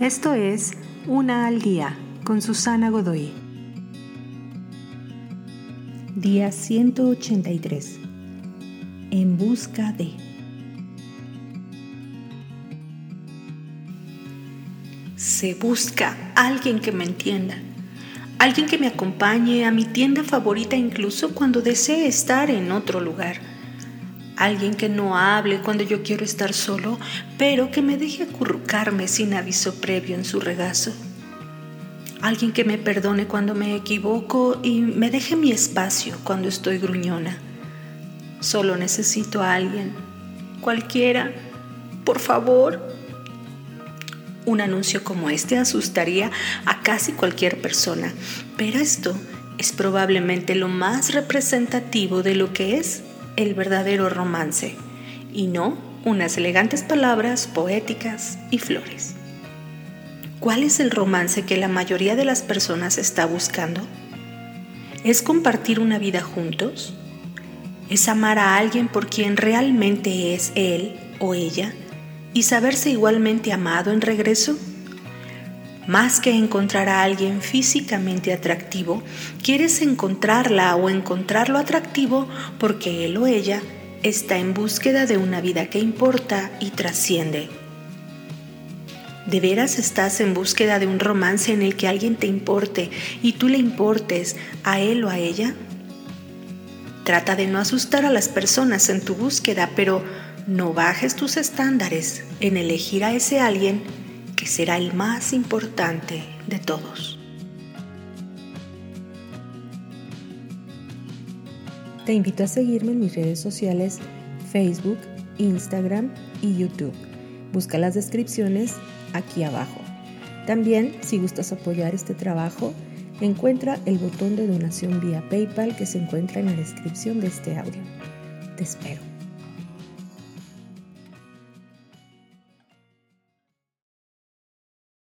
Esto es Una al Día con Susana Godoy. Día 183. En busca de... Se busca alguien que me entienda, alguien que me acompañe a mi tienda favorita incluso cuando desee estar en otro lugar Alguien que no hable cuando yo quiero estar solo, pero que me deje acurrucarme sin aviso previo en su regazo. Alguien que me perdone cuando me equivoco y me deje mi espacio cuando estoy gruñona. Solo necesito a alguien, cualquiera, por favor. Un anuncio como este asustaría a casi cualquier persona, pero esto es probablemente lo más representativo de lo que es el verdadero romance y no unas elegantes palabras poéticas y flores. ¿Cuál es el romance que la mayoría de las personas está buscando? ¿Es compartir una vida juntos? ¿Es amar a alguien por quien realmente es él o ella y saberse igualmente amado en regreso? Más que encontrar a alguien físicamente atractivo, quieres encontrarla o encontrarlo atractivo porque él o ella está en búsqueda de una vida que importa y trasciende. ¿De veras estás en búsqueda de un romance en el que alguien te importe y tú le importes a él o a ella? Trata de no asustar a las personas en tu búsqueda, pero no bajes tus estándares en elegir a ese alguien será el más importante de todos. Te invito a seguirme en mis redes sociales Facebook, Instagram y YouTube. Busca las descripciones aquí abajo. También, si gustas apoyar este trabajo, encuentra el botón de donación vía PayPal que se encuentra en la descripción de este audio. Te espero.